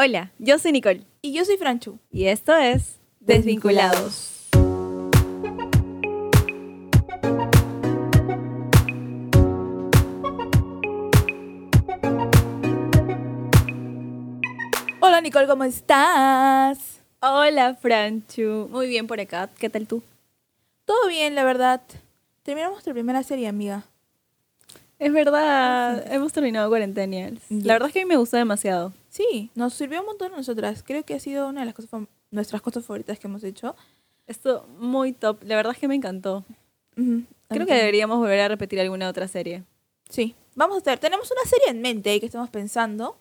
Hola, yo soy Nicole Y yo soy Franchu. y esto es Desvinculados. Hola Nicole, ¿cómo estás? Hola, Franchu. Muy bien por acá. ¿Qué tal tú? Todo bien, la verdad. Terminamos nuestra primera serie, amiga. Es verdad, hemos terminado Cuarentenials. La verdad es que a mí me gustó demasiado. Sí, nos sirvió un montón a nosotras. Creo que ha sido una de las cosas nuestras cosas favoritas que hemos hecho. Esto muy top. La verdad es que me encantó. A mí Creo que deberíamos volver a repetir alguna otra serie. Sí, vamos a hacer. Tenemos una serie en mente que estamos pensando.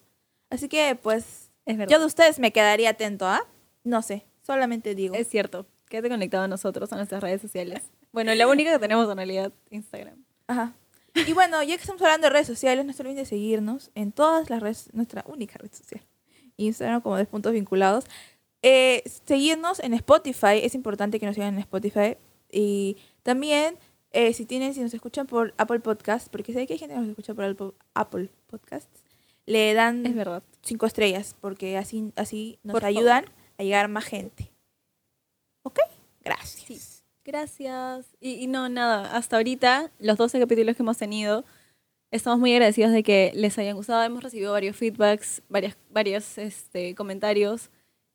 Así que, pues, Es verdad. yo de ustedes me quedaría atento, ¿ah? No sé, solamente digo. Es cierto. Quédate conectado a nosotros, a nuestras redes sociales. Bueno, la única que tenemos en realidad, Instagram. Ajá. Y bueno, ya que estamos hablando de redes sociales, no se olviden de seguirnos en todas las redes, nuestra única red social. Instagram como 10 puntos vinculados. Eh, seguirnos en Spotify, es importante que nos sigan en Spotify. Y también, eh, si tienen, si nos escuchan por Apple Podcasts, porque sé que hay gente que nos escucha por Apple- Podcasts, le dan Es verdad. cinco estrellas, porque así, así nos Por ayudan a llegar más gente. ¿Ok? Gracias. Gracias. Y, no, nada, hasta ahorita, los 12 capítulos que hemos tenido, estamos muy agradecidos de que les hayan gustado. Hemos recibido varios feedbacks, varias, varios este, comentarios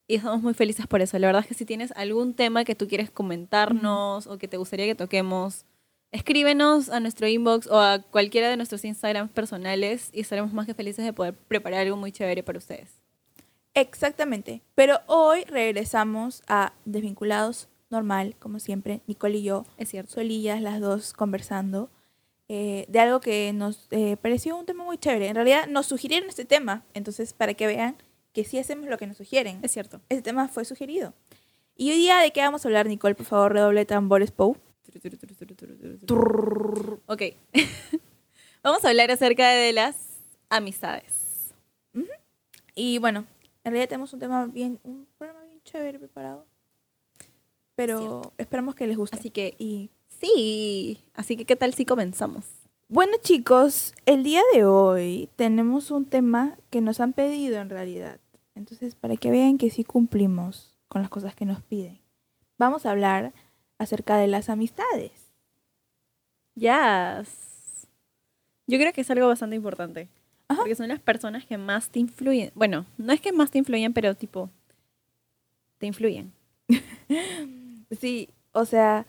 y estamos muy felices por eso. La verdad es que si tienes algún tema que tú quieres comentarnos o que te gustaría que toquemos, escríbenos a nuestro inbox o a cualquiera de nuestros Instagrams personales y estaremos más que felices de poder preparar algo muy chévere para ustedes. Exactamente. Pero hoy regresamos a Desvinculados normal, como siempre, Nicole y yo, Es cierto. solillas las dos conversando, eh, de algo que nos eh, pareció un tema muy chévere. En realidad nos sugirieron este tema, entonces para que vean que sí hacemos lo que nos sugieren. Es cierto. Este tema fue sugerido. Y hoy día, ¿de qué vamos a hablar, Nicole? Por favor, redoble tambores, Pou. Ok. Vamos a hablar acerca de las amistades. Y bueno, en realidad tenemos un tema bien, un programa bien chévere preparado. Pero esperamos que les guste. Así que, y sí. Así que, ¿qué tal si comenzamos? Bueno chicos, el día de hoy tenemos un tema que nos han pedido en realidad. Entonces, para que vean que sí cumplimos con las cosas que nos piden, vamos a hablar acerca de las amistades. Yes. Yo creo que es algo bastante importante. Ajá. Porque son las personas que más te influyen. Bueno, no es que más te influyen, pero tipo, te influyen. Sí, o sea,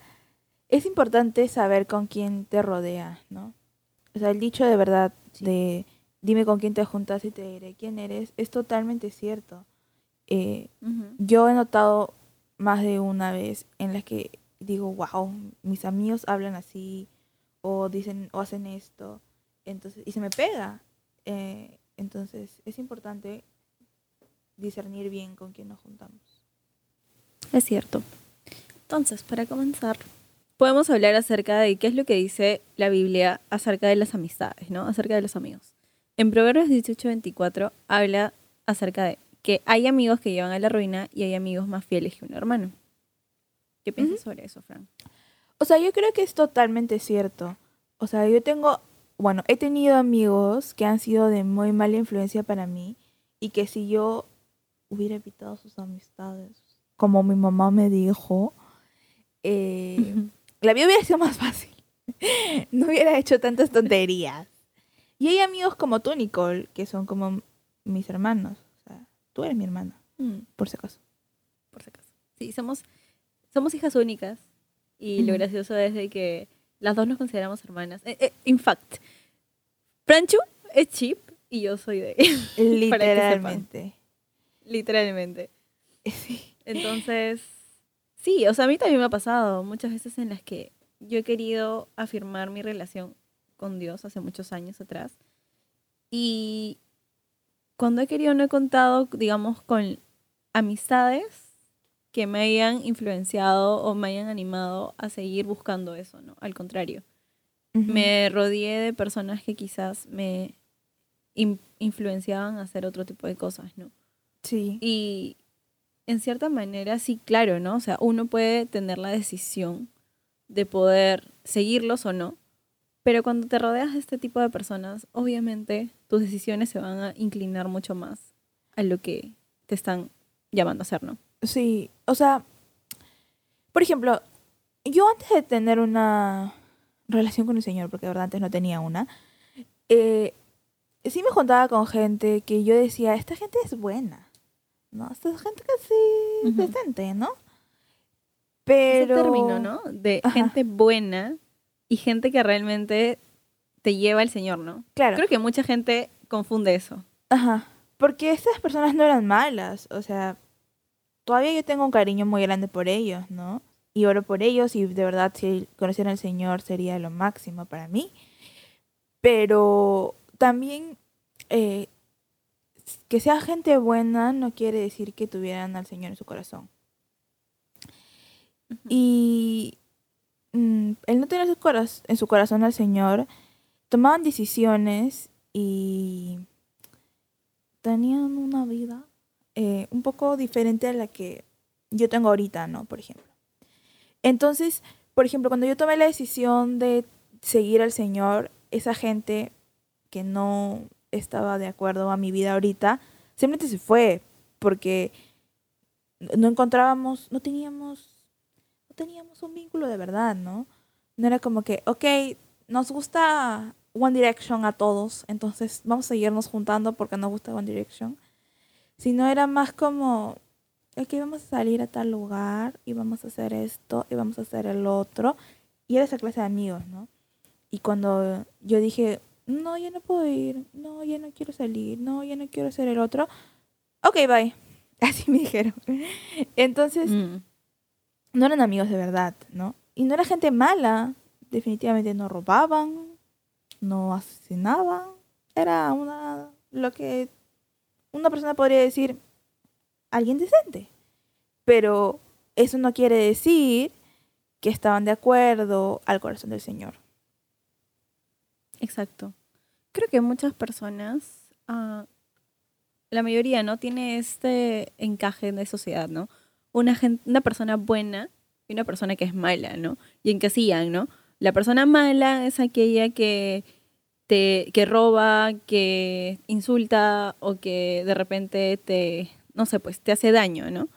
es importante saber con quién te rodea, ¿no? O sea, el dicho de verdad de dime con quién te juntas y te diré quién eres es totalmente cierto. Eh, yo he notado más de una vez en las que digo, wow, mis amigos hablan así, o dicen, o hacen esto, entonces, y se me pega. Eh, entonces, es importante discernir bien con quién nos juntamos. Es cierto. Entonces, para comenzar, podemos hablar acerca de qué es lo que dice la Biblia acerca de las amistades, ¿no? Acerca de los amigos. En Proverbios 18:24 habla acerca de que hay amigos que llevan a la ruina y hay amigos más fieles que un hermano. ¿Qué piensas sobre eso, Fran? O sea, yo creo que es totalmente cierto. O sea, yo tengo, bueno, he tenido amigos que han sido de muy mala influencia para mí y que si yo hubiera evitado sus amistades, como mi mamá me dijo, eh, la vida hubiera sido más fácil. no hubiera hecho tantas tonterías. Y hay amigos como tú, Nicole, que son como mis hermanos. O sea, tú eres mi hermana, Mm, por si acaso. por si acaso. Sí, somos, somos hijas únicas y lo Ujú. gracioso es de que las dos nos consideramos hermanas. Eh, eh, in fact, Franchu es chip y yo soy de sepan. Literalmente. literalmente. Sí. Entonces, sí, o sea, a mí también me ha pasado muchas veces en las que yo he querido afirmar mi relación con Dios hace muchos años atrás. Y cuando he querido no he contado, digamos, con amistades que me hayan influenciado o me hayan animado a seguir buscando eso, ¿no? Al contrario, Ujú. me rodeé de personas que quizás me in- influenciaban a hacer otro tipo de cosas, ¿no? Sí. Y en cierta manera, sí, claro, ¿no? O sea, uno puede tener la decisión de poder seguirlos o no, pero cuando te rodeas de este tipo de personas, obviamente tus decisiones se van a inclinar mucho más a lo que te están llamando a hacer, ¿no? Sí, o sea, por ejemplo, yo antes de tener una relación con el Señor, porque de verdad antes no tenía una, eh, sí me juntaba con gente que yo decía, esta gente es buena, ¿no? Esta gente sí es Ujú. decente, ¿no? Ese Pero... término, ¿no? De Ajá. gente buena y gente que realmente te lleva al Señor, ¿no? Claro. Creo que mucha gente confunde eso. Ajá. Porque estas personas no eran malas. O sea, todavía yo tengo un cariño muy grande por ellos, ¿no? Y oro por ellos y de verdad si conocieran al Señor sería lo máximo para mí. Pero también eh, que sea gente buena no quiere decir que tuvieran al Señor en su corazón. Y mm, el no tener en su corazón al Señor, tomaban decisiones y tenían una vida eh, un poco diferente a la que yo tengo ahorita, ¿no? Por ejemplo. Entonces, por ejemplo, cuando yo tomé la decisión de seguir al Señor, esa gente que no estaba de acuerdo a mi vida ahorita, simplemente se fue, porque no encontrábamos, no teníamos, no teníamos un vínculo de verdad, ¿no? No era como que, ok, nos gusta One Direction a todos, entonces vamos a seguirnos juntando porque nos gusta One Direction. Sino era más como, ok, vamos a salir a tal lugar y vamos a hacer esto y vamos a hacer el otro. Y era esa clase de amigos, ¿no? Y cuando yo dije, no, ya no puedo ir, no, ya no quiero salir, no, ya no quiero hacer el otro, ok, bye. Así me dijeron. Entonces, Mm. no eran amigos de verdad, ¿no? Y no era gente mala, definitivamente no robaban, no asesinaban, era una, lo que una persona podría decir, alguien decente. Pero eso no quiere decir que estaban de acuerdo al corazón del Señor. Exacto. Creo que muchas personas, ah, la mayoría, ¿no? Tiene este encaje de sociedad, ¿no? Una, gen- una persona buena y una persona que es mala, ¿no? Y encasillan, ¿no? La persona mala es aquella que te que roba, que insulta o que de repente te, no sé, pues te hace daño, ¿no?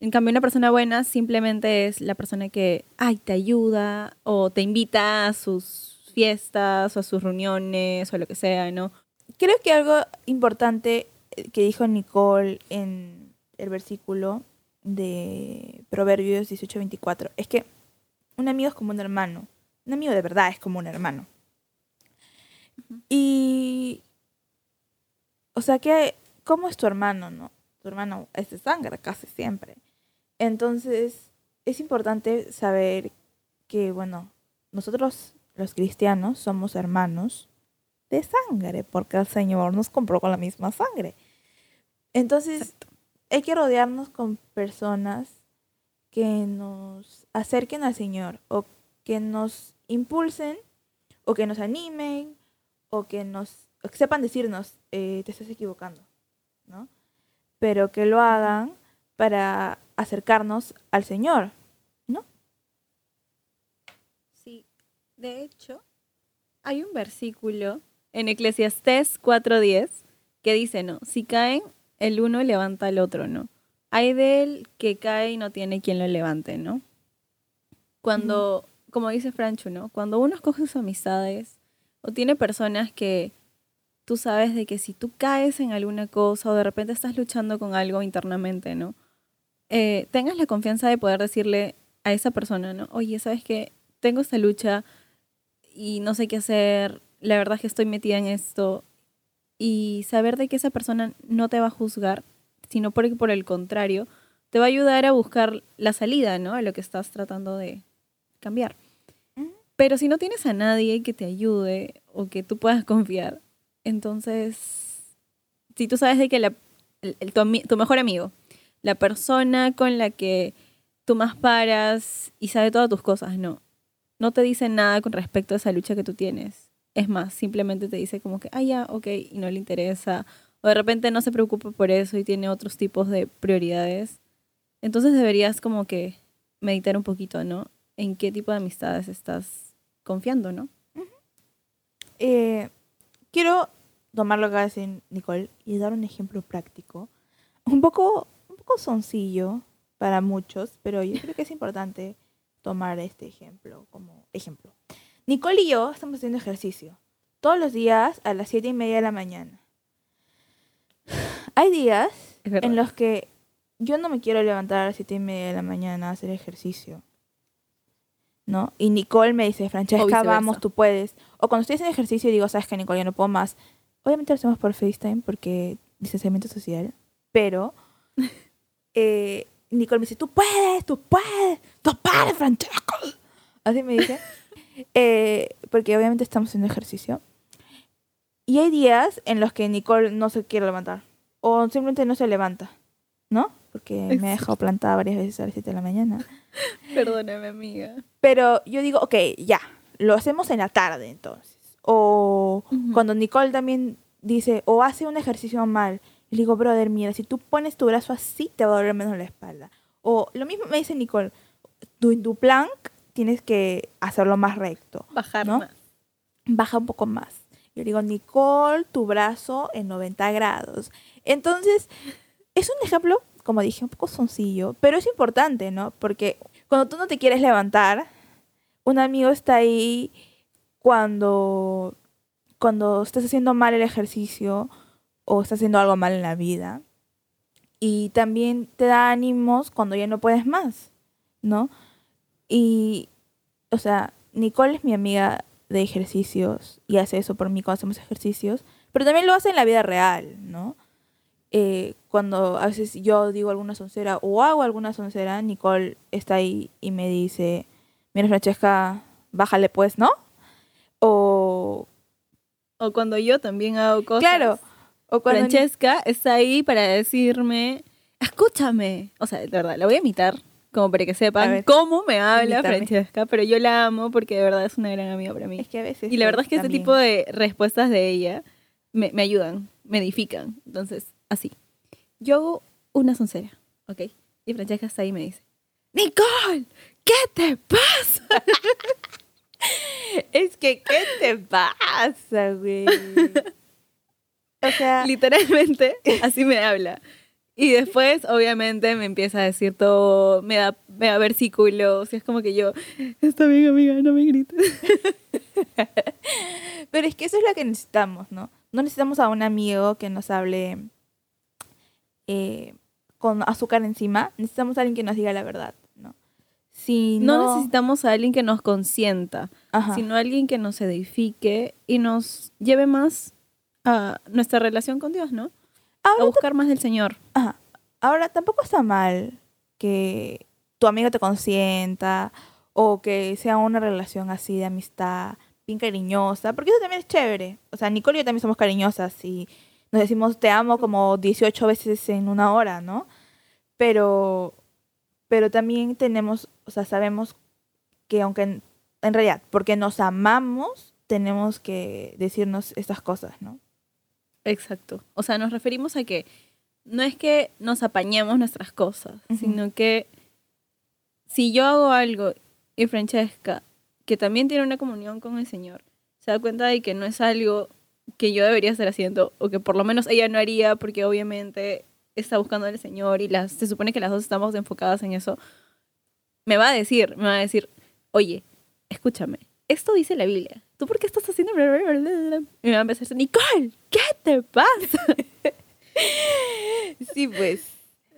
En cambio, una persona buena simplemente es la persona que, ay, te ayuda o te invita a sus fiestas o a sus reuniones o lo que sea, ¿no? Creo que algo importante eh, que dijo Nicole en el versículo de Proverbios 18:24 es que un amigo es como un hermano. Un amigo de verdad es como un hermano. Y, o sea que, ¿cómo es tu hermano, no? Tu hermano es de sangre casi siempre. Entonces, es importante saber que, bueno, nosotros los cristianos somos hermanos de sangre, porque el Señor nos compró con la misma sangre. Entonces, hay que rodearnos con personas que nos acerquen al Señor o que nos impulsen o que nos animen o que nos o que sepan decirnos eh, te estás equivocando, ¿no? Pero que lo hagan para acercarnos al Señor. Sí, de hecho, hay un versículo en Eclesiastés 4.10 que dice, ¿no? Si caen, el uno levanta al otro, ¿no? Hay de él que cae y no tiene quien lo levante, ¿no? Cuando, como dice Franchu, ¿no? Cuando uno escoge sus amistades o tiene personas que tú sabes de que si tú caes en alguna cosa o de repente estás luchando con algo internamente, ¿no? Eh, tengas la confianza de poder decirle a esa persona, ¿no? Oye, ¿sabes qué? Tengo esta lucha y no sé qué hacer, la verdad es que estoy metida en esto y saber de que esa persona no te va a juzgar, sino por, por el contrario, te va a ayudar a buscar la salida, ¿no? A lo que estás tratando de cambiar. Pero si no tienes a nadie que te ayude o que tú puedas confiar, entonces, si tú sabes de que la, el- el- tu, tu mejor amigo, la persona con la que tú más paras y sabe todas tus cosas, no. No te dice nada con respecto a esa lucha que tú tienes. Es más, simplemente te dice como que, ah, ya, ok, y no le interesa. O de repente no se preocupa por eso y tiene otros tipos de prioridades. Entonces deberías como que meditar un poquito, ¿no? En qué tipo de amistades estás confiando, ¿no? Eh, quiero tomar lo que decir Nicole y dar un ejemplo práctico. un poco, un poco soncillo para muchos, pero yo creo que es importante tomar este ejemplo como ejemplo. Nicole y yo estamos haciendo ejercicio todos los días a las siete y media de la mañana. Hay días en los que yo no me quiero levantar a las siete y media de la mañana a hacer ejercicio. ¿No? Y Nicole me dice, Francesca, vamos, tú puedes. O cuando estoy haciendo ejercicio digo, sabes que Nicole, yo no puedo más. Obviamente lo hacemos por FaceTime porque distanciamiento social. Pero eh, Nicole me dice, tú puedes, tú puedes, tú puedes, Francesca. Así me dice. Eh, porque obviamente estamos haciendo ejercicio. Y hay días en los que Nicole no se quiere levantar. O simplemente no se levanta. ¿No? Porque me ha Exacto. dejado plantada varias veces a las 7 de la mañana. Perdóname, amiga. Pero yo digo, ok, ya. Lo hacemos en la tarde entonces. O Ujú. cuando Nicole también dice, o hace un ejercicio mal. Y le digo, brother, mira, si tú pones tu brazo así, te va a doler menos la espalda. O lo mismo me dice Nicole, en tu plank tienes que hacerlo más recto. Bajar ¿no? más. baja un poco más. Yo digo, Nicole, tu brazo en 90 grados. Entonces, es un ejemplo, como dije, un poco soncillo, pero es importante, ¿no? Porque cuando tú no te quieres levantar, un amigo está ahí cuando, cuando estás haciendo mal el ejercicio o estás haciendo algo mal en la vida. Y también te da ánimos cuando ya no puedes más, ¿no? Y, o sea, Nicole es mi amiga de ejercicios y hace eso por mí cuando hacemos ejercicios, pero también lo hace en la vida real, ¿no? Eh, cuando a veces yo digo alguna soncera o hago alguna soncera, Nicole está ahí y me dice, mira Francesca, bájale pues, ¿no? O, O cuando yo también hago cosas. claro, o cuando... Francesca está ahí para decirme, escúchame. O sea, de verdad, la voy a imitar, como para que sepan cómo me habla. Francesca, pero yo la amo porque de verdad es una gran amiga para mí. Es que a veces... Y la verdad es que este también- tipo de respuestas de ella me, me ayudan, me edifican. Entonces, así. Yo hago una soncera, ¿ok? Y Francesca está ahí y me dice, Nicole, ¿qué te pasa? Es que, ¿qué te pasa, güey? O sea, Literalmente, así me habla. Y después, obviamente, me empieza a decir todo, me da, me da versículos, y es como que yo, está bien, amiga, no me grites. Pero es que eso es lo que necesitamos, ¿no? No necesitamos a un amigo que nos hable eh, con azúcar encima. Necesitamos a alguien que nos diga la verdad, ¿no? Si No, no, necesitamos a alguien que nos consienta, Ajá. sino alguien que nos edifique y nos lleve más a nuestra relación con Dios, ¿no? A Ahora, buscar más del Señor. ajá. Ahora, tampoco está mal que tu amigo te consienta o que sea una relación así de amistad bien cariñosa, porque eso también es chévere. O sea, Nicole y yo también somos cariñosas y nos decimos te amo como 18 veces en una hora, ¿no? Pero, pero también tenemos, o sea, sabemos que aunque en, en realidad, porque nos amamos, tenemos que decirnos estas cosas, ¿no? Exacto. O sea, nos referimos a que no es que nos apañemos nuestras cosas, sino que si yo hago algo y Francesca, que también tiene una comunión con el Señor, se da cuenta de que no es algo que yo debería estar haciendo, o que por lo menos ella no haría, porque obviamente está buscando al Señor y las, se supone que las dos estamos enfocadas en eso, me va a decir, me va a decir, oye, escúchame, esto dice la Biblia. ¿Tú por qué estás haciendo? bla, bla, bla, bla, bla?" Y me va a empezar a decir, Nicole, ¿qué te pasa? Sí, pues.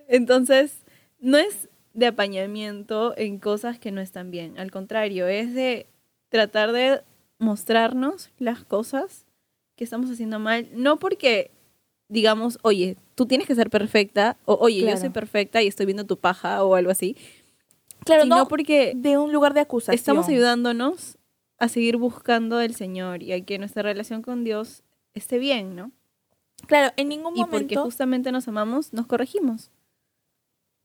Entonces, no es de apañamiento en cosas que no están bien. Al contrario, es de tratar de mostrarnos las cosas que estamos haciendo mal. No porque digamos, oye, tú tienes que ser perfecta, o oye, yo soy perfecta y estoy viendo tu paja o algo así. Claro, sino no porque de un lugar de acusación. estamos ayudándonos a seguir buscando del Señor y a que nuestra relación con Dios esté bien, ¿no? Claro, en ningún Y porque momento. justamente nos amamos, nos corregimos.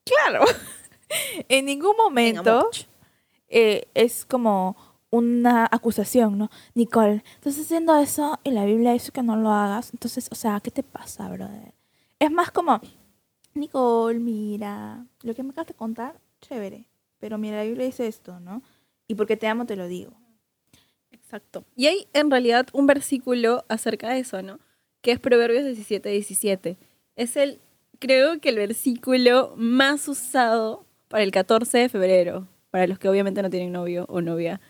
Claro. en ningún En momento eh, es como una acusación, ¿no? Nicole, estás haciendo eso y la Biblia dice que no lo hagas. Entonces, o sea, ¿qué te pasa, brother? Es más como, Nicole, mira, lo que me acabas de contar, chévere. Pero mira, la Biblia dice esto, ¿no? Y porque te amo, te lo digo. Exacto. Y hay en realidad un versículo acerca de eso, ¿no? Que es Proverbios 17, 17. Es el creo que el versículo más usado para el 14 de febrero, para los que obviamente no tienen novio o novia,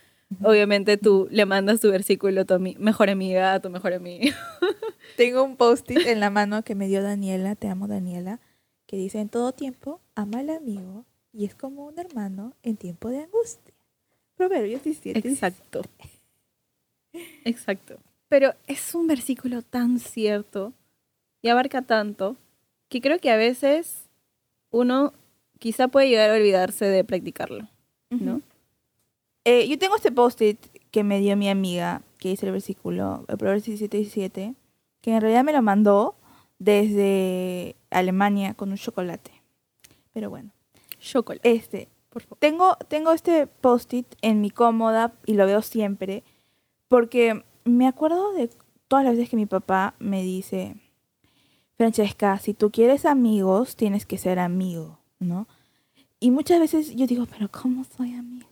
obviamente tú le mandas tu versículo a tu mejor amiga, a tu mejor amigo. Tengo un post-it en la mano que me dio Daniela, te amo Daniela, que dice en todo tiempo, ama al amigo y es como un hermano en tiempo de angustia. Proverbios 17. Exacto. Exacto. Pero es un versículo tan cierto y abarca tanto que creo que a veces uno quizá puede llegar a olvidarse de practicarlo, ¿no? Eh, yo tengo este post-it que me dio mi amiga, que dice el versículo, el Proverbios 17, 17, que en realidad me lo mandó desde Alemania con un chocolate. Pero bueno, Chocolate, este, por favor. tengo, tengo este post-it en mi cómoda y lo veo siempre porque me acuerdo de todas las veces que mi papá me dice, Francesca, si tú quieres amigos, tienes que ser amigo, ¿no? Y muchas veces yo digo, pero ¿cómo soy amigo?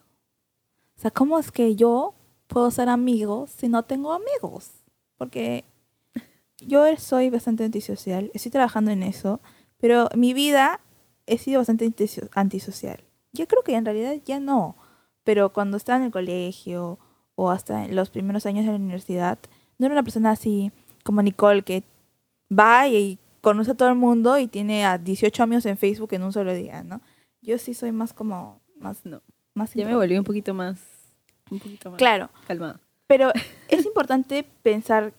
O sea, ¿cómo es que yo puedo ser amigo si no tengo amigos? Porque yo soy bastante antisocial, estoy trabajando en eso, pero mi vida he sido bastante antiso- antisocial. Yo creo que en realidad ya no, pero cuando estaba en el colegio o hasta en los primeros años de la universidad, no era una persona así como Nicole que va y conoce a todo el mundo y tiene a 18 amigos en Facebook en un solo día, ¿no? Yo sí soy más como más No, más ya me volví un poquito más, un poquito más Claro, calmada. pero es importante pensar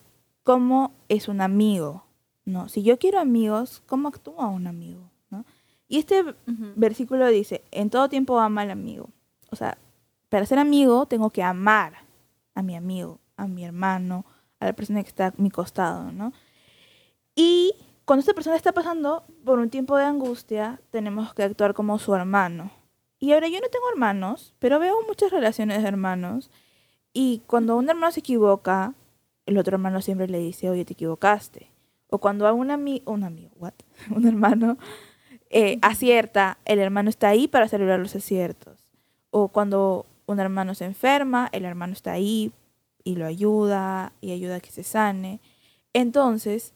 cómo es un amigo, ¿no? Si yo quiero amigos, ¿cómo actúa un amigo, ¿no? Y este versículo dice, en todo tiempo ama al amigo. O sea, para ser amigo tengo que amar a mi amigo, a mi hermano, a la persona que está a mi costado, ¿no? Y cuando esta persona está pasando por un tiempo de angustia, tenemos que actuar como su hermano. Y ahora yo no tengo hermanos, pero veo muchas relaciones de hermanos. Y cuando un hermano se equivoca, el otro hermano siempre le dice, oye, te equivocaste. O cuando a un amigo, un amigo, what? Un hermano eh, acierta, el hermano está ahí para celebrar los aciertos. O cuando un hermano se enferma, el hermano está ahí y lo ayuda y ayuda a que se sane. Entonces,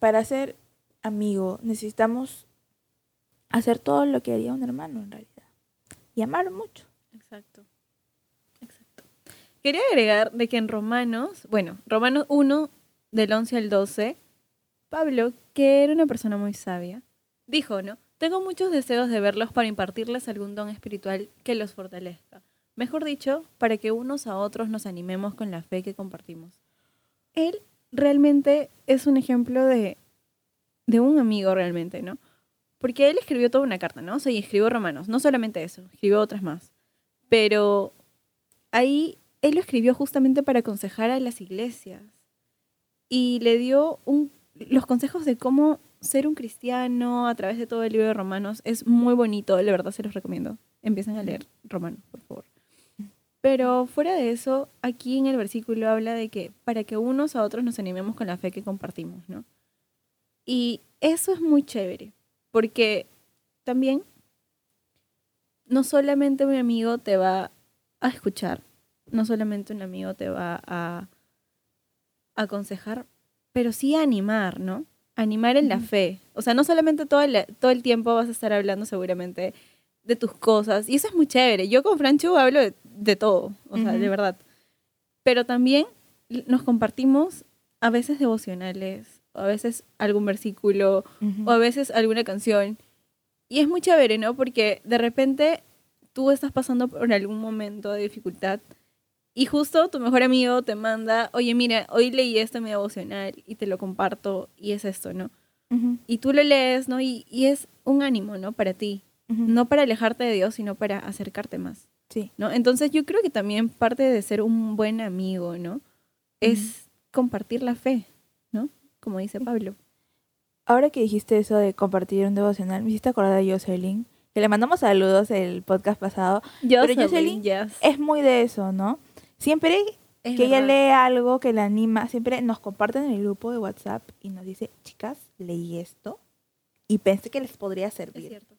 para ser amigo necesitamos hacer todo lo que haría un hermano en realidad. Y amarlo mucho. Exacto. Exacto. Quería agregar de que en Romanos, bueno, Romanos 1, del 11 al 12, Pablo, que era una persona muy sabia, dijo, ¿no? Tengo muchos deseos de verlos para impartirles algún don espiritual que los fortalezca. Mejor dicho, para que unos a otros nos animemos con la fe que compartimos. Él realmente es un ejemplo de, de un amigo realmente, ¿no? Porque él escribió toda una carta, ¿no? O sea, y escribió Romanos, no solamente eso, escribió otras más. Pero ahí él lo escribió justamente para aconsejar a las iglesias. Y le dio un, los consejos de cómo ser un cristiano a través de todo el libro de Romanos. Es muy bonito, de verdad se los recomiendo. Empiecen a leer Romanos, por favor. Pero fuera de eso, aquí en el versículo habla de que para que unos a otros nos animemos con la fe que compartimos, ¿no? Y eso es muy chévere, porque también no solamente un amigo te va a escuchar, no solamente un amigo te va a aconsejar, pero sí a animar, ¿no? Animar en la fe. O sea, no solamente todo el, todo el tiempo vas a estar hablando seguramente de tus cosas, y eso es muy chévere. Yo con Franchu hablo de, de todo, o sea, de verdad. Pero también nos compartimos a veces devocionales, o a veces algún versículo, o a veces alguna canción. Y es muy chévere, ¿no? Porque de repente tú estás pasando por algún momento de dificultad y justo tu mejor amigo te manda, oye, mira, hoy leí esto en mi devocional y te lo comparto y es esto, ¿no? Y tú lo lees, ¿no? Y, y es un ánimo, ¿no? Para ti. No para alejarte de Dios, sino para acercarte más, Sí. ¿no? Entonces yo creo que también parte de ser un buen amigo, ¿no? Es compartir la fe, ¿no? Como dice Pablo. Ahora que dijiste eso de compartir un devocional, me hiciste acordar a Jocelyn, que le mandamos saludos el podcast pasado. Pero Jocelyn yes. Es muy de eso, ¿no? Siempre Es que ella lee algo que la anima, siempre nos comparten en el grupo de WhatsApp y nos dice, chicas, leí esto y pensé que les podría Es servir. cierto.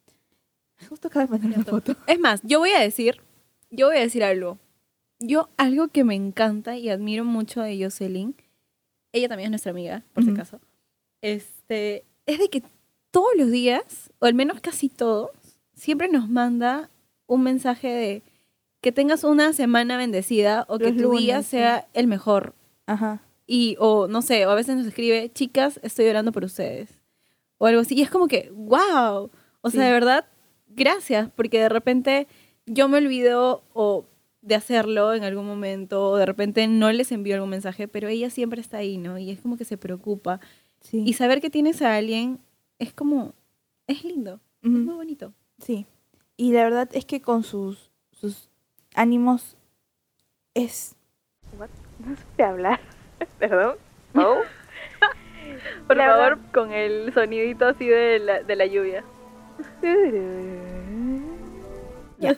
Justo acaba de mandar una foto. Es más, yo voy a decir, yo voy a decir algo. Yo, algo que me encanta y admiro mucho de Jocelyn, ella también es nuestra amiga, por si Ujú. acaso, este, es de que todos los días, o al menos casi todos, siempre nos manda un mensaje de que tengas una semana bendecida o que tu día sí. sea el mejor. Ajá. Y, o no sé, o a veces nos escribe, chicas, estoy orando por ustedes. O algo así. Y es como que, wow. O sea, Sí. de verdad, gracias, porque de repente yo me olvido o de hacerlo en algún momento, o de repente no les envío algún mensaje, pero ella siempre está ahí, ¿no? Y es como que se preocupa. Sí. Y saber que tienes a alguien es como, es lindo, es Ujú. muy bonito. Sí. Y la verdad es que con sus, sus ánimos es... No supe hablar. Perdón. Oh. Por La favor, verdad- con el sonidito así de la, de la lluvia. Ya.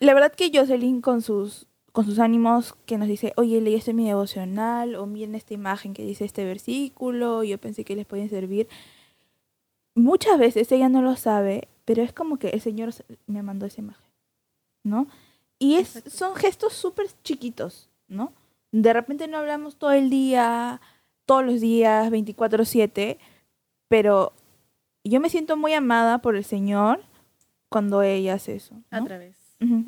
La verdad que Jocelyn con sus con sus ánimos que nos dice, oye, leí este mi devocional, o miren esta imagen que dice este versículo, yo pensé que les podían servir. Muchas veces ella no lo sabe, pero es como que el Señor se- me mandó esa imagen, ¿no? Y es, son gestos súper chiquitos, ¿no? De repente no hablamos todo el día, todos los días, 24/7, pero yo me siento muy amada por el Señor cuando ella hace eso, ¿no? A través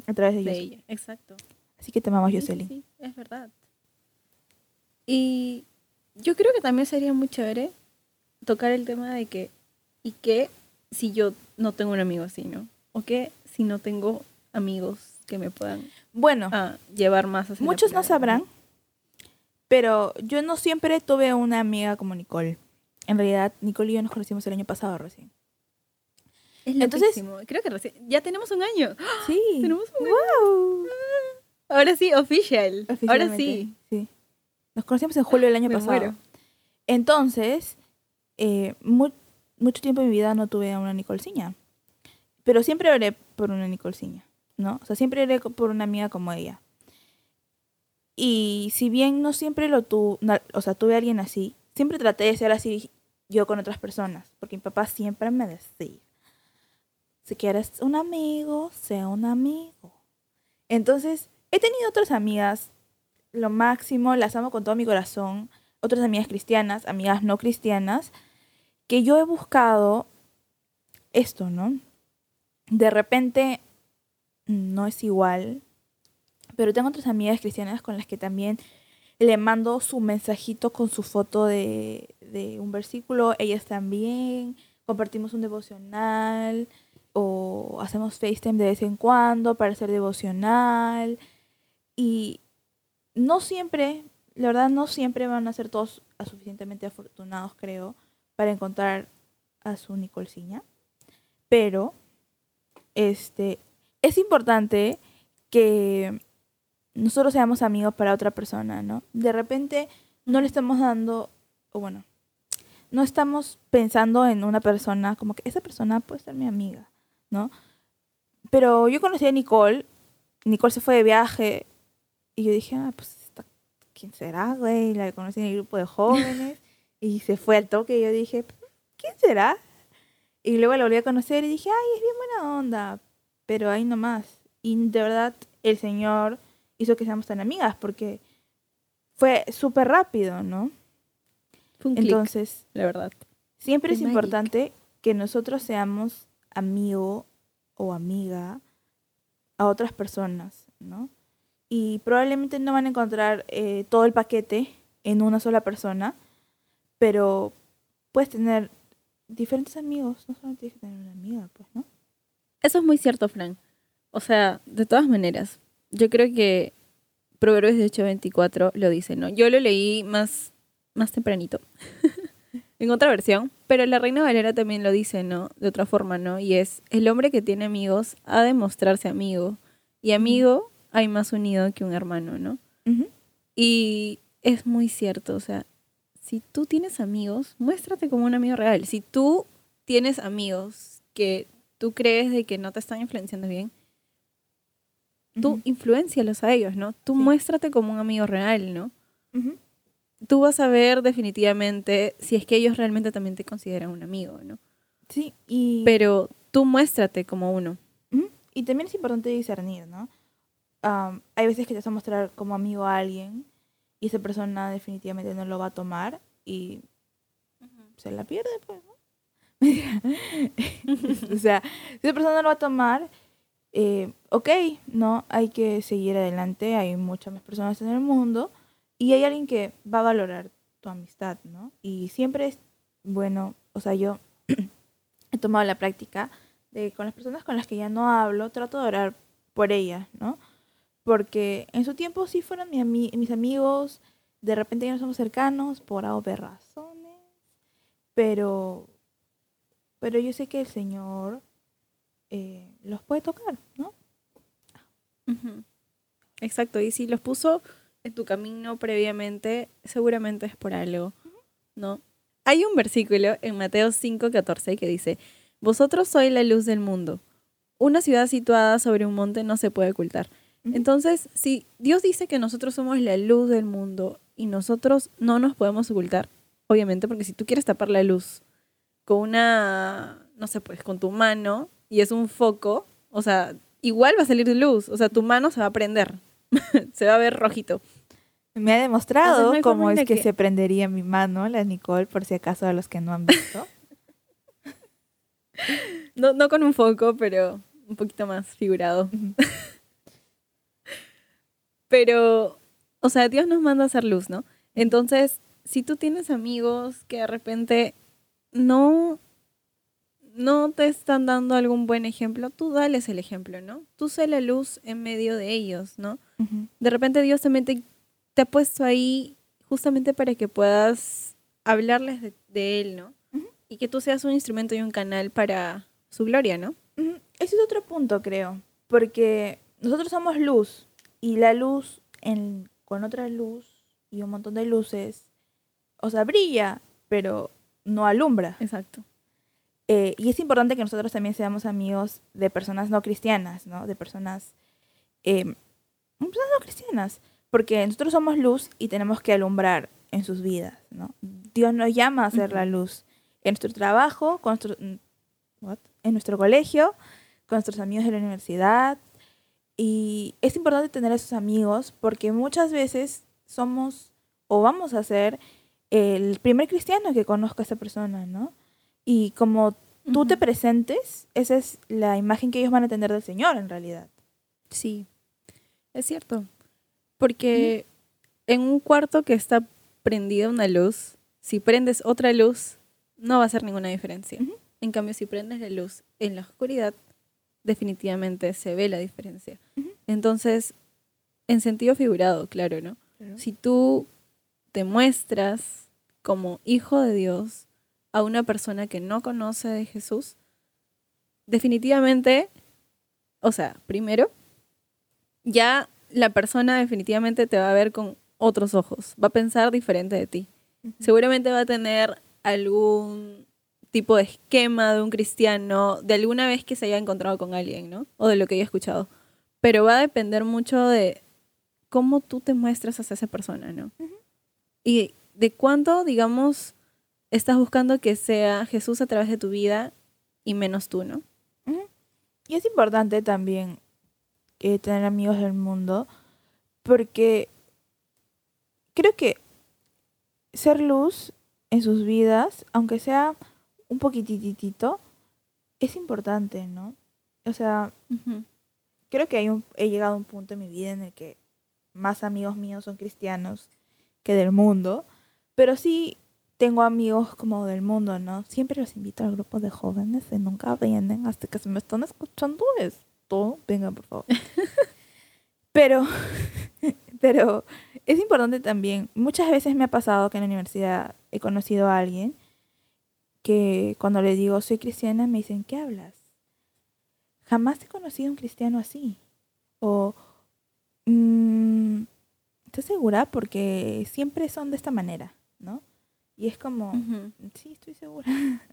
a través de, de ella. Exacto. Así que te amamos, Sí, sí, Jocelyn. sí, es verdad. Y yo creo que también sería muy chévere tocar el tema de que, ¿y qué si yo no tengo un amigo así, no? ¿O qué si no tengo amigos que me puedan Bueno, ah, llevar más hacia la muchos no sabrán, pero yo no siempre tuve una amiga como Nicole. En realidad, Nicole y yo nos conocimos el año pasado recién. Es Entonces- creo que recién, ya tenemos un año. Sí. Tenemos un Wow. Ahora sí, official. Ahora sí. Sí. Nos conocimos en julio del año Me pasado. muero. Entonces, eh, mu- mucho tiempo en mi vida no tuve a una Nicolciña. Pero siempre oré por una Nicolciña, ¿no? O sea, siempre oré por una amiga como ella. Y si bien no siempre lo tuve, o sea, tuve a alguien así, siempre traté de ser así yo con otras personas. Porque mi papá siempre me decía, si quieres un amigo, sea un amigo. Entonces, he tenido otras amigas, lo máximo, las amo con todo mi corazón, otras amigas cristianas, amigas no cristianas, que yo he buscado esto, ¿no? De repente no es igual, pero tengo otras amigas cristianas con las que también le mando su mensajito con su foto de, de un versículo, ellas también, compartimos un devocional o hacemos FaceTime de vez en cuando para hacer devocional. Y no siempre, la verdad no siempre van a ser todos suficientemente afortunados, creo, para encontrar a su Nicolciña, pero este es importante que nosotros seamos amigos para otra persona, ¿no? De repente no le estamos dando, o bueno, no estamos pensando en una persona como que esa persona puede ser mi amiga, ¿no? Pero yo conocí a Nicole, Nicole se fue de viaje y yo dije, ah, pues, ¿quién será, güey? La conocí en el grupo de jóvenes y se fue al toque y yo dije, ¿quién será? Y luego la volví a conocer y dije, ay, es bien buena onda, pero ahí nomás. Y de verdad, el Señor hizo que seamos tan amigas porque fue súper rápido, ¿no? Fue un clic, Entonces, la verdad. siempre es importante que nosotros seamos amigo o amiga a otras personas, ¿no? Y probablemente no van a encontrar eh, todo el paquete en una sola persona, pero puedes tener diferentes amigos, no solo tienes que tener una amiga, pues, ¿no? Eso es muy cierto, Fran. O sea, de todas maneras, yo creo que Proverbios de 824 lo dice, ¿no? Yo lo leí más, más tempranito, en otra versión, pero la Reina Valera también lo dice, ¿no? De otra forma, ¿no? Y es, el hombre que tiene amigos ha de mostrarse amigo, y amigo hay más unido que un hermano, ¿no? Ujú. Y es muy cierto, o sea, si tú tienes amigos, muéstrate como un amigo real. Si tú tienes amigos que tú crees de que no te están influenciando bien, tú Ujú. influencialos a ellos, ¿no? Tú Sí. muéstrate como un amigo real, ¿no? Ujú. Tú vas a ver definitivamente si es que ellos realmente también te consideran un amigo, ¿no? Sí, y... Pero tú muéstrate como uno. Y también es importante discernir, ¿no? Am, hay veces que te vas a mostrar como amigo a alguien y esa persona definitivamente no lo va a tomar y se la pierde, pues, ¿no? o sea, si esa persona no lo va a tomar, eh, ok, no, hay que seguir adelante, hay muchas más personas en el mundo y hay alguien que va a valorar tu amistad, ¿no? Y siempre es bueno, o sea, yo he tomado la práctica de con las personas con las que ya no hablo, trato de orar por ellas, ¿no? Porque en su tiempo sí fueron mis amigos, de repente ya no somos cercanos por A razones, pero, pero yo sé que el Señor eh, los puede tocar, ¿no? Exacto, y si los puso en tu camino previamente, seguramente es por algo, ¿no? Hay un versículo en Mateo 5:14 que dice, Vosotros sois la luz del mundo. Una ciudad situada sobre un monte no se puede ocultar. Entonces, si Dios dice que nosotros somos la luz del mundo y nosotros no nos podemos ocultar, obviamente, porque si tú quieres tapar la luz con una, no sé, pues con tu mano y es un foco, o sea, igual va a salir luz, o sea, tu mano se va a prender, se va a ver rojito. Me ha demostrado cómo es que, se prendería mi mano, la Nicole, por si acaso a los que no han visto. no, no con un foco, pero un poquito más figurado. pero o sea, Dios nos manda a hacer luz, ¿no? Entonces, si tú tienes amigos que de repente no, no te están dando algún buen ejemplo, tú dales el ejemplo, ¿no? Tú sé la luz en medio de ellos, ¿no? De repente Dios te, te ha puesto ahí justamente para que puedas hablarles de, Él, ¿no? Y que tú seas un instrumento y un canal para su gloria, ¿no? Ese es otro punto, creo, porque nosotros somos luz y la luz en con otra luz y un montón de luces, o sea, brilla, pero no alumbra. Exacto. Eh, y es importante que nosotros también seamos amigos de personas no cristianas, ¿no? De personas, eh, personas no cristianas, porque nosotros somos luz y tenemos que alumbrar en sus vidas, ¿no? Dios nos llama a ser la luz en nuestro trabajo, con nuestro, mm, en nuestro colegio, con nuestros amigos de la universidad, y es importante tener esos amigos porque muchas veces somos o vamos a ser el primer cristiano que conozca a esa persona, ¿no? Y como tú te presentes, esa es la imagen que ellos van a tener del Señor en realidad. Sí, es cierto. Porque en un cuarto que está prendida una luz, si prendes otra luz, no va a hacer ninguna diferencia. En cambio, si prendes la luz en la oscuridad, definitivamente se ve la diferencia. Entonces, en sentido figurado, claro, ¿no? Si tú te muestras como hijo de Dios a una persona que no conoce de Jesús, definitivamente, o sea, primero, ya la persona definitivamente te va a ver con otros ojos, va a pensar diferente de ti. Seguramente va a tener algún tipo de esquema de un cristiano de alguna vez que se haya encontrado con alguien, ¿no? O de lo que haya escuchado. Pero va a depender mucho de cómo tú te muestras hacia esa persona, ¿no? Y de cuánto, digamos, estás buscando que sea Jesús a través de tu vida y menos tú, ¿no? Y es importante también eh, tener amigos del mundo porque creo que ser luz en sus vidas, aunque sea un poquititito, es importante, ¿no? O sea, creo que hay un, he llegado a un punto en mi vida en el que más amigos míos son cristianos que del mundo, pero sí tengo amigos como del mundo, ¿no? Siempre los invito al grupo de jóvenes y nunca vienen hasta que se me están escuchando esto. Vengan, por favor. pero, pero es importante también, muchas veces me ha pasado que en la universidad he conocido a alguien que cuando le digo soy cristiana me dicen, ¿qué hablas? Jamás he conocido a un cristiano así. O, mmm, ¿estás segura? Porque siempre son de esta manera, ¿no? Y es como, sí, estoy segura.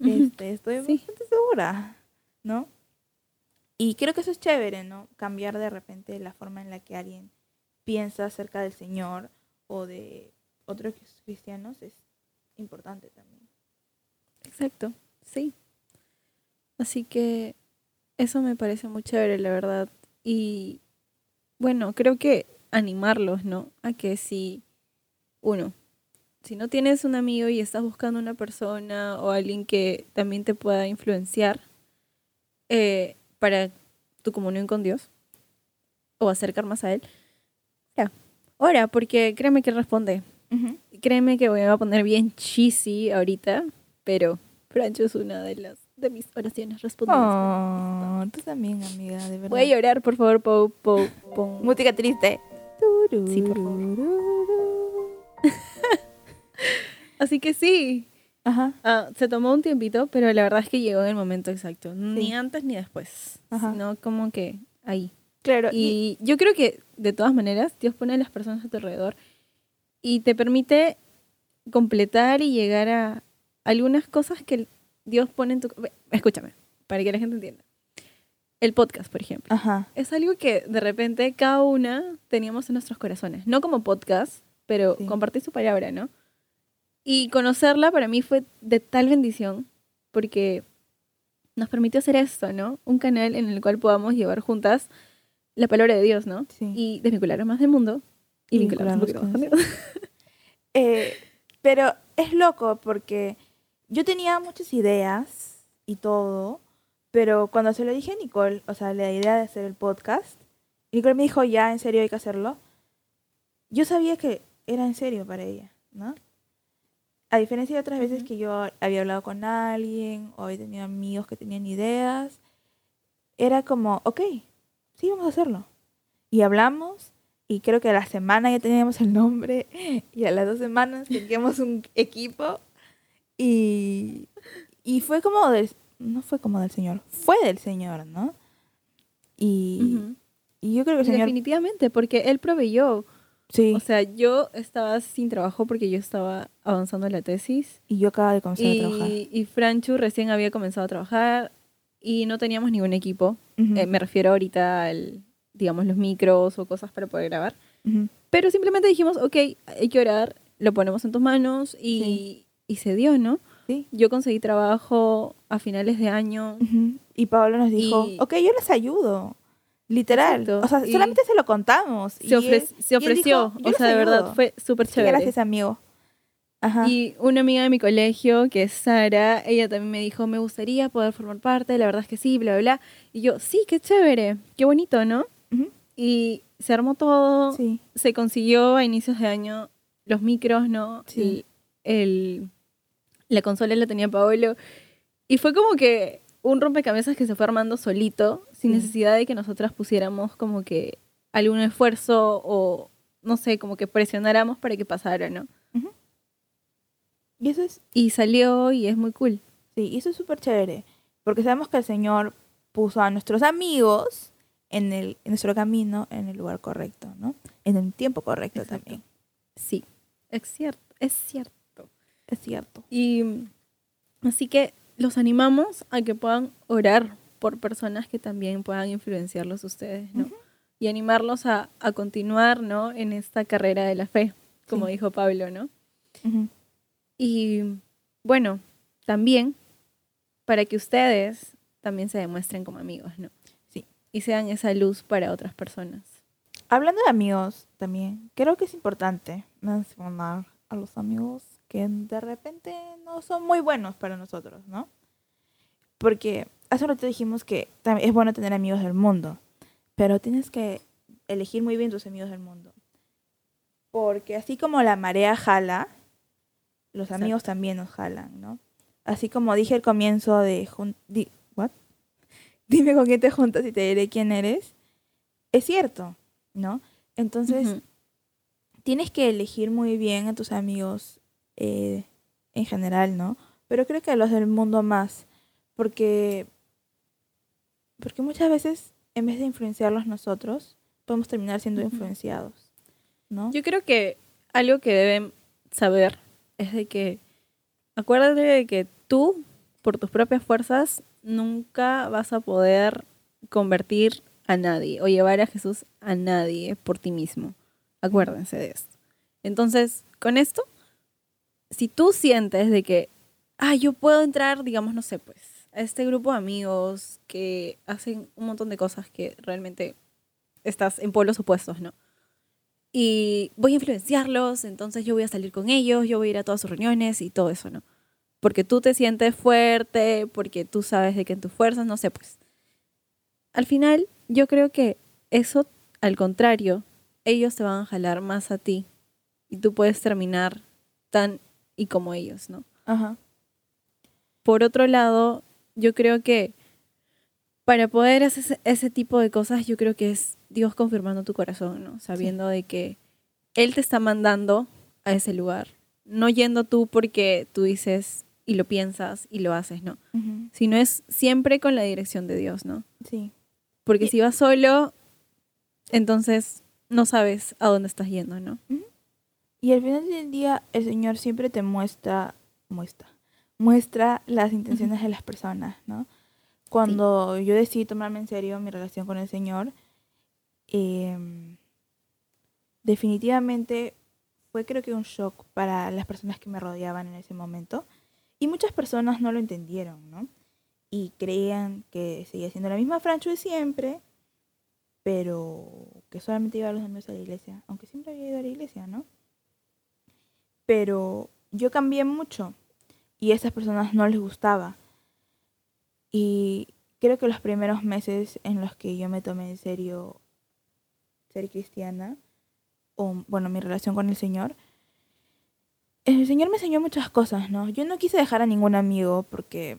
este, estoy bastante segura, ¿no? Y creo que eso es chévere, ¿no? Cambiar de repente la forma en la que alguien piensa acerca del Señor o de otros cristianos es importante también. Exacto, sí. Así que eso me parece muy chévere, la verdad. Y bueno, creo que animarlos, ¿no? A que si, uno, si no tienes un amigo y estás buscando una persona o alguien que también te pueda influenciar eh, para tu comunión con Dios o acercar más a Él, ora, ora, porque créeme que responde. Ujú. Créeme que voy a poner bien cheesy ahorita, pero Francho es una de las de mis oraciones respondidas. Oh, tú también, amiga, de verdad. Voy a llorar, por favor, Pau, Pau, pon- Música triste. Sí, por favor. Así que sí, Ajá. Ah, se tomó un tiempito, pero la verdad es que llegó en el momento exacto. Ni Sí. antes ni después, Ajá. sino como que ahí. Claro. Y, Y yo creo que de todas maneras Dios pone a las personas a tu alrededor y te permite completar y llegar a algunas cosas que Dios pone en tu... Escúchame, para que la gente entienda. El podcast, por ejemplo. ajá. Es algo que de repente cada una teníamos en nuestros corazones. No como podcast, pero Sí. compartir su palabra, ¿no? Y conocerla para mí fue de tal bendición porque nos permitió hacer esto, ¿no? Un canal en el cual podamos llevar juntas la palabra de Dios, ¿no? Sí. Y desvincular más del mundo y, Y vincularnos con Dios. Eh, pero es loco porque yo tenía muchas ideas y todo, pero cuando se lo dije a Nicole, o sea, la idea de hacer el podcast, y Nicole me dijo, ya, en serio hay que hacerlo, yo sabía que era en serio para ella, ¿no? A diferencia de otras veces que yo había hablado con alguien o había tenido amigos que tenían ideas, era como, ok, sí, vamos a hacerlo. Y hablamos y creo que a la semana ya teníamos el nombre y a las dos semanas teníamos un equipo y, y fue como del, no fue como del Señor, fue del Señor, ¿no? Y, Ujú. y yo creo que el Señor, Definitivamente, porque Él proveyó. Sí, O sea, yo estaba sin trabajo porque yo estaba avanzando en la tesis. y yo acabo de comenzar a trabajar. Y, y Franchu recién había comenzado a trabajar y no teníamos ningún equipo. Ujú, Eh, me refiero ahorita al, digamos, los micros o cosas para poder grabar. ujú, Pero simplemente dijimos, ok, hay que orar, lo ponemos en tus manos y, y se dio, ¿no? sí, Yo conseguí trabajo a finales de año. ujú. Y Pablo nos dijo, Y- ok, yo les ayudo. Literal. Exacto, O sea, y- solamente se lo contamos. y Se, ofre- él- se y ofreció, dijo, "Yo o sea, de verdad, ayudo". fue súper chévere. gracias, amigo. Ajá. Y una amiga de mi colegio, que es Sara, ella también me dijo, me gustaría poder formar parte, la verdad es que sí, bla, bla, bla. Y yo, sí, qué chévere, qué bonito, ¿no? Y se armó todo, Sí. se consiguió a inicios de año los micros, ¿no? Sí. El, el- la consola la tenía Paolo. Y fue como que un rompecabezas que se fue armando solito, sin necesidad de que nosotras pusiéramos como que algún esfuerzo o, no sé, como que presionáramos para que pasara, ¿no? Y eso es Y salió y es muy cool. Sí, y eso es súper chévere, porque sabemos que el Señor puso a nuestros amigos en, el, en nuestro camino, en el lugar correcto, ¿no? En el tiempo correcto Exacto. también. Sí, es cierto, es cierto. Es cierto. Y así que los animamos a que puedan orar por personas que también puedan influenciarlos ustedes, ¿no? Ujú. Y animarlos a, a continuar, ¿no? En esta carrera de la fe, como Sí. dijo Pablo, ¿no? Ujú. Y bueno, también para que ustedes también se demuestren como amigos, ¿no? Sí. Y sean esa luz para otras personas. Hablando de amigos también, creo que es importante mencionar a los amigos que de repente no son muy buenos para nosotros, ¿no? Porque hace un rato dijimos que es bueno tener amigos del mundo, pero tienes que elegir muy bien tus amigos del mundo. Porque así como la marea jala, los Exacto. amigos también nos jalan, ¿no? Así como dije al comienzo de... di- ¿what? Dime con quién te juntas y te diré quién eres. Es cierto, ¿no? Entonces, Ujú. tienes que elegir muy bien a tus amigos eh, en general, ¿no? Pero creo que a los del mundo más, porque, porque muchas veces, en vez de influenciarlos nosotros, podemos terminar siendo influenciados, ¿no? Yo creo que algo que deben saber es de que acuérdate de que tú, por tus propias fuerzas, nunca vas a poder convertir a nadie o llevar a Jesús a nadie por ti mismo. Acuérdense de esto. Entonces, con esto, si tú sientes de que, ah, yo puedo entrar, digamos, no sé, pues, a este grupo de amigos que hacen un montón de cosas que realmente estás en polos opuestos, ¿no? y voy a influenciarlos, entonces yo voy a salir con ellos, yo voy a ir a todas sus reuniones y todo eso, ¿no? Porque tú te sientes fuerte, porque tú sabes de que en tus fuerzas, no sé, pues. Al final, yo creo que eso, al contrario, ellos te van a jalar más a ti y tú puedes terminar tan y como ellos, ¿no? Ajá. Por otro lado, yo creo que para poder hacer ese, tipo de cosas, yo creo que es Dios confirmando tu corazón, ¿no? Sabiendo de que Él te está mandando a ese lugar. No yendo tú porque tú dices y lo piensas y lo haces, ¿no? Ujú. Sino es siempre con la dirección de Dios, ¿no? Sí. Porque Y- si vas solo, entonces no sabes a dónde estás yendo, ¿no? Y al final del día, el Señor siempre te muestra, muestra, muestra las intenciones de las personas, ¿no? Cuando yo decidí tomarme en serio mi relación con el Señor, em, definitivamente fue creo que un shock para las personas que me rodeaban en ese momento. Y muchas personas no lo entendieron, ¿no? Y creían que seguía siendo la misma Francho de siempre, pero que solamente iba a los domingos a la iglesia, aunque siempre había ido a la iglesia, ¿no? Pero yo cambié mucho y a esas personas no les gustaba. Y creo que los primeros meses en los que yo me tomé en serio ser cristiana, o bueno, mi relación con el Señor, el Señor me enseñó muchas cosas, ¿no? Yo no quise dejar a ningún amigo porque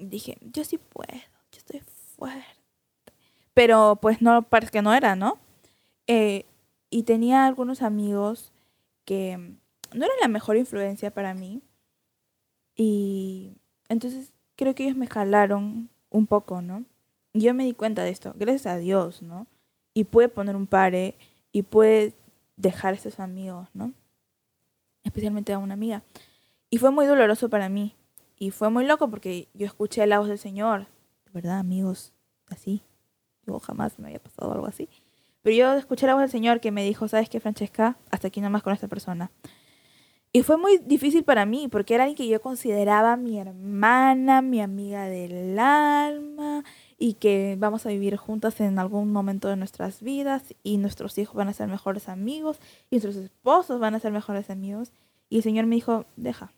dije, yo sí puedo, yo estoy fuerte. Pero pues no, parece que no era, ¿no? Eh, y tenía algunos amigos que no eran la mejor influencia para mí. Y entonces creo que ellos me jalaron un poco, ¿no? Y yo me di cuenta de esto, gracias a Dios, ¿no? Y pude poner un pare y pude dejar a esos amigos, ¿no? Especialmente a una amiga. Y fue muy doloroso para mí. Y fue muy loco porque yo escuché la voz del Señor. De verdad, amigos, así. Yo jamás me había pasado algo así. Pero yo escuché la voz del Señor que me dijo, ¿sabes qué, Francesca? Hasta aquí nomás con esta persona. Y fue muy difícil para mí, porque era alguien que yo consideraba mi hermana, mi amiga del alma, y que vamos a vivir juntas en algún momento de nuestras vidas, y nuestros hijos van a ser mejores amigos, y nuestros esposos van a ser mejores amigos. Y el Señor me dijo, deja.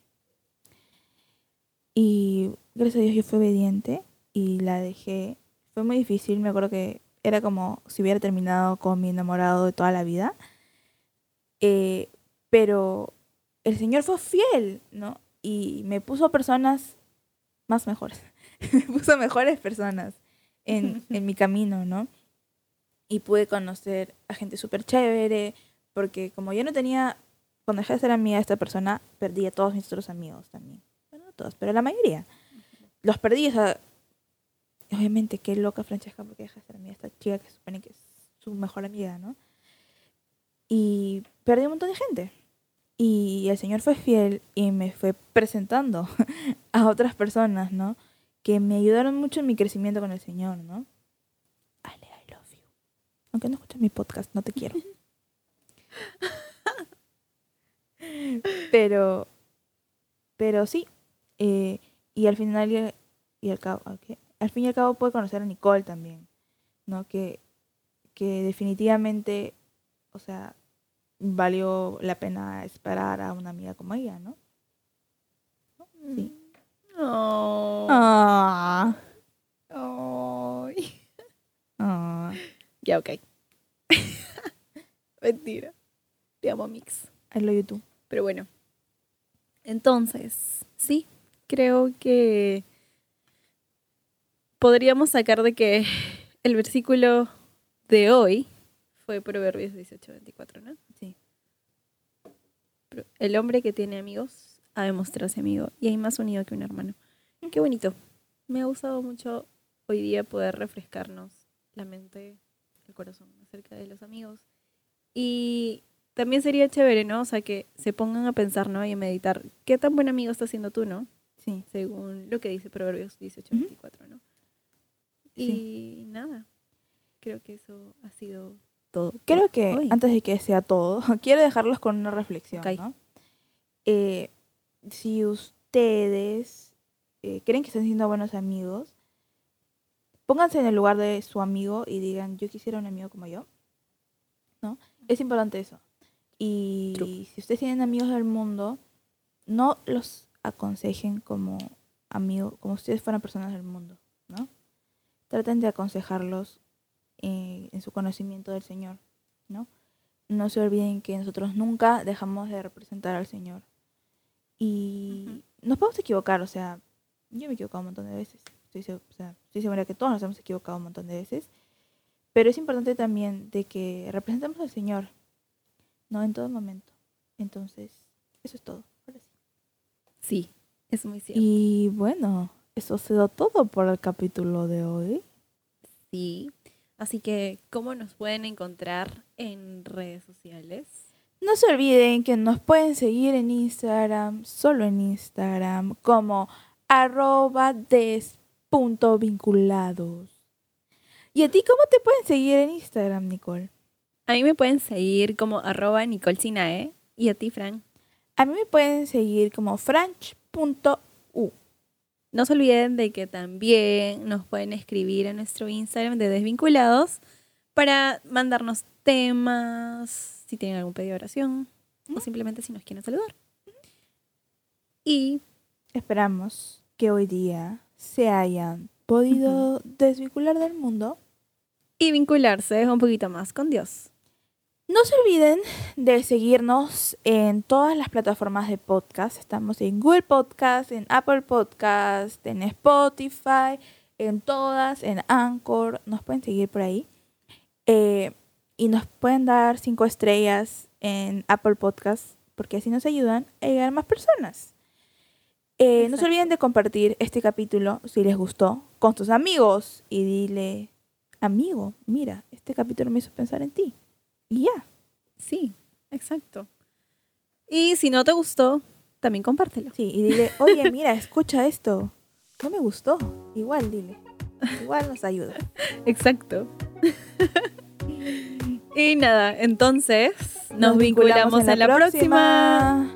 Y gracias a Dios yo fui obediente y la dejé. Fue muy difícil, me acuerdo que era como si hubiera terminado con mi enamorado de toda la vida. Eh, pero el Señor fue fiel, ¿no? Y me puso personas más mejores. me puso mejores personas en, en mi camino, ¿no? Y pude conocer a gente súper chévere, porque como yo no tenía, cuando dejé de ser amiga de esta persona, perdí a todos mis otros amigos también. Bueno, no todos, pero la mayoría. Los perdí, o sea, obviamente qué loca Francesca porque deja de ser amiga de esta chica que supone que es su mejor amiga, ¿no? Y perdí un montón de gente. Y el Señor fue fiel y me fue presentando a otras personas, ¿no? Que me ayudaron mucho en mi crecimiento con el Señor, ¿no? Ale, I love you. Aunque no escuches mi podcast, no te quiero. pero, pero sí. eh, y al final y, y al cabo, ¿qué? al fin y al cabo pude conocer a Nicole también, ¿no? Que, que definitivamente, o sea, valió la pena esperar a una amiga como ella, ¿no? Sí. Oh. Ay. ah. Ya, ok. Mentira. Te amo, Mix. I love you too. Pero bueno. Entonces, sí, creo que podríamos sacar de que el versículo de hoy fue Proverbios 18:24, ¿no? El hombre que tiene amigos ha de mostrarse amigo y hay más unido que un hermano. Qué bonito. Me ha gustado mucho hoy día poder refrescarnos la mente, el corazón acerca de los amigos. Y también sería chévere, ¿no? O sea, que se pongan a pensar, ¿no? Y a meditar, ¿qué tan buen amigo estás siendo tú, ¿no? Sí. Según lo que dice Proverbios 18:24, ¿no? Y nada, creo que eso ha sido todo. Creo que antes de que sea todo, quiero dejarlos con una reflexión. Eh, si ustedes eh, creen que están siendo buenos amigos, pónganse en el lugar de su amigo y digan, yo quisiera un amigo como yo. ¿no? Es importante eso. Y True. si ustedes tienen amigos del mundo, no los aconsejen como amigos, como si ustedes fueran personas del mundo, ¿no? Traten de aconsejarlos eh, en su conocimiento del Señor, ¿no? No se olviden que nosotros nunca dejamos de representar al Señor. Y Ujú. nos podemos equivocar, o sea, yo me he equivocado un montón de veces. Estoy, o sea, estoy segura que todos nos hemos equivocado un montón de veces. Pero es importante también de que representemos al Señor, ¿no? En todo momento. Entonces, eso es todo. Ahora sí. Sí, es muy cierto. Y bueno, eso ha sido todo por el capítulo de hoy. Sí. Así que, ¿cómo nos pueden encontrar en redes sociales? No se olviden que nos pueden seguir en Instagram, solo en Instagram, como arroba des.vinculados. ¿Y a ti cómo te pueden seguir en Instagram, Nicole? A mí me pueden seguir como arroba Nicole Sinae. Y a ti, Fran. A mí me pueden seguir como franch.u. No se olviden de que también nos pueden escribir en nuestro Instagram de Desvinculados para mandarnos temas, si tienen algún pedido de oración o simplemente si nos quieren saludar. Y Esperamos que hoy día se hayan podido desvincular del mundo. y vincularse un poquito más con Dios. No se olviden de seguirnos en todas las plataformas de podcast. Estamos en Google Podcast, en Apple Podcast, en Spotify, en todas, en Anchor. Nos pueden seguir por ahí. Eh, y nos pueden dar cinco estrellas en Apple Podcast porque así nos ayudan a llegar a más personas. Eh, no se olviden de compartir este capítulo si les gustó con tus amigos y dile, amigo, mira, este capítulo me hizo pensar en ti. Y ya. Sí, exacto. Y si no te gustó, también compártelo. Sí, y dile, oye, mira, escucha esto. No me gustó. Igual, dile. Igual nos ayuda. Exacto. y nada, entonces nos, vinculamos, en la próxima.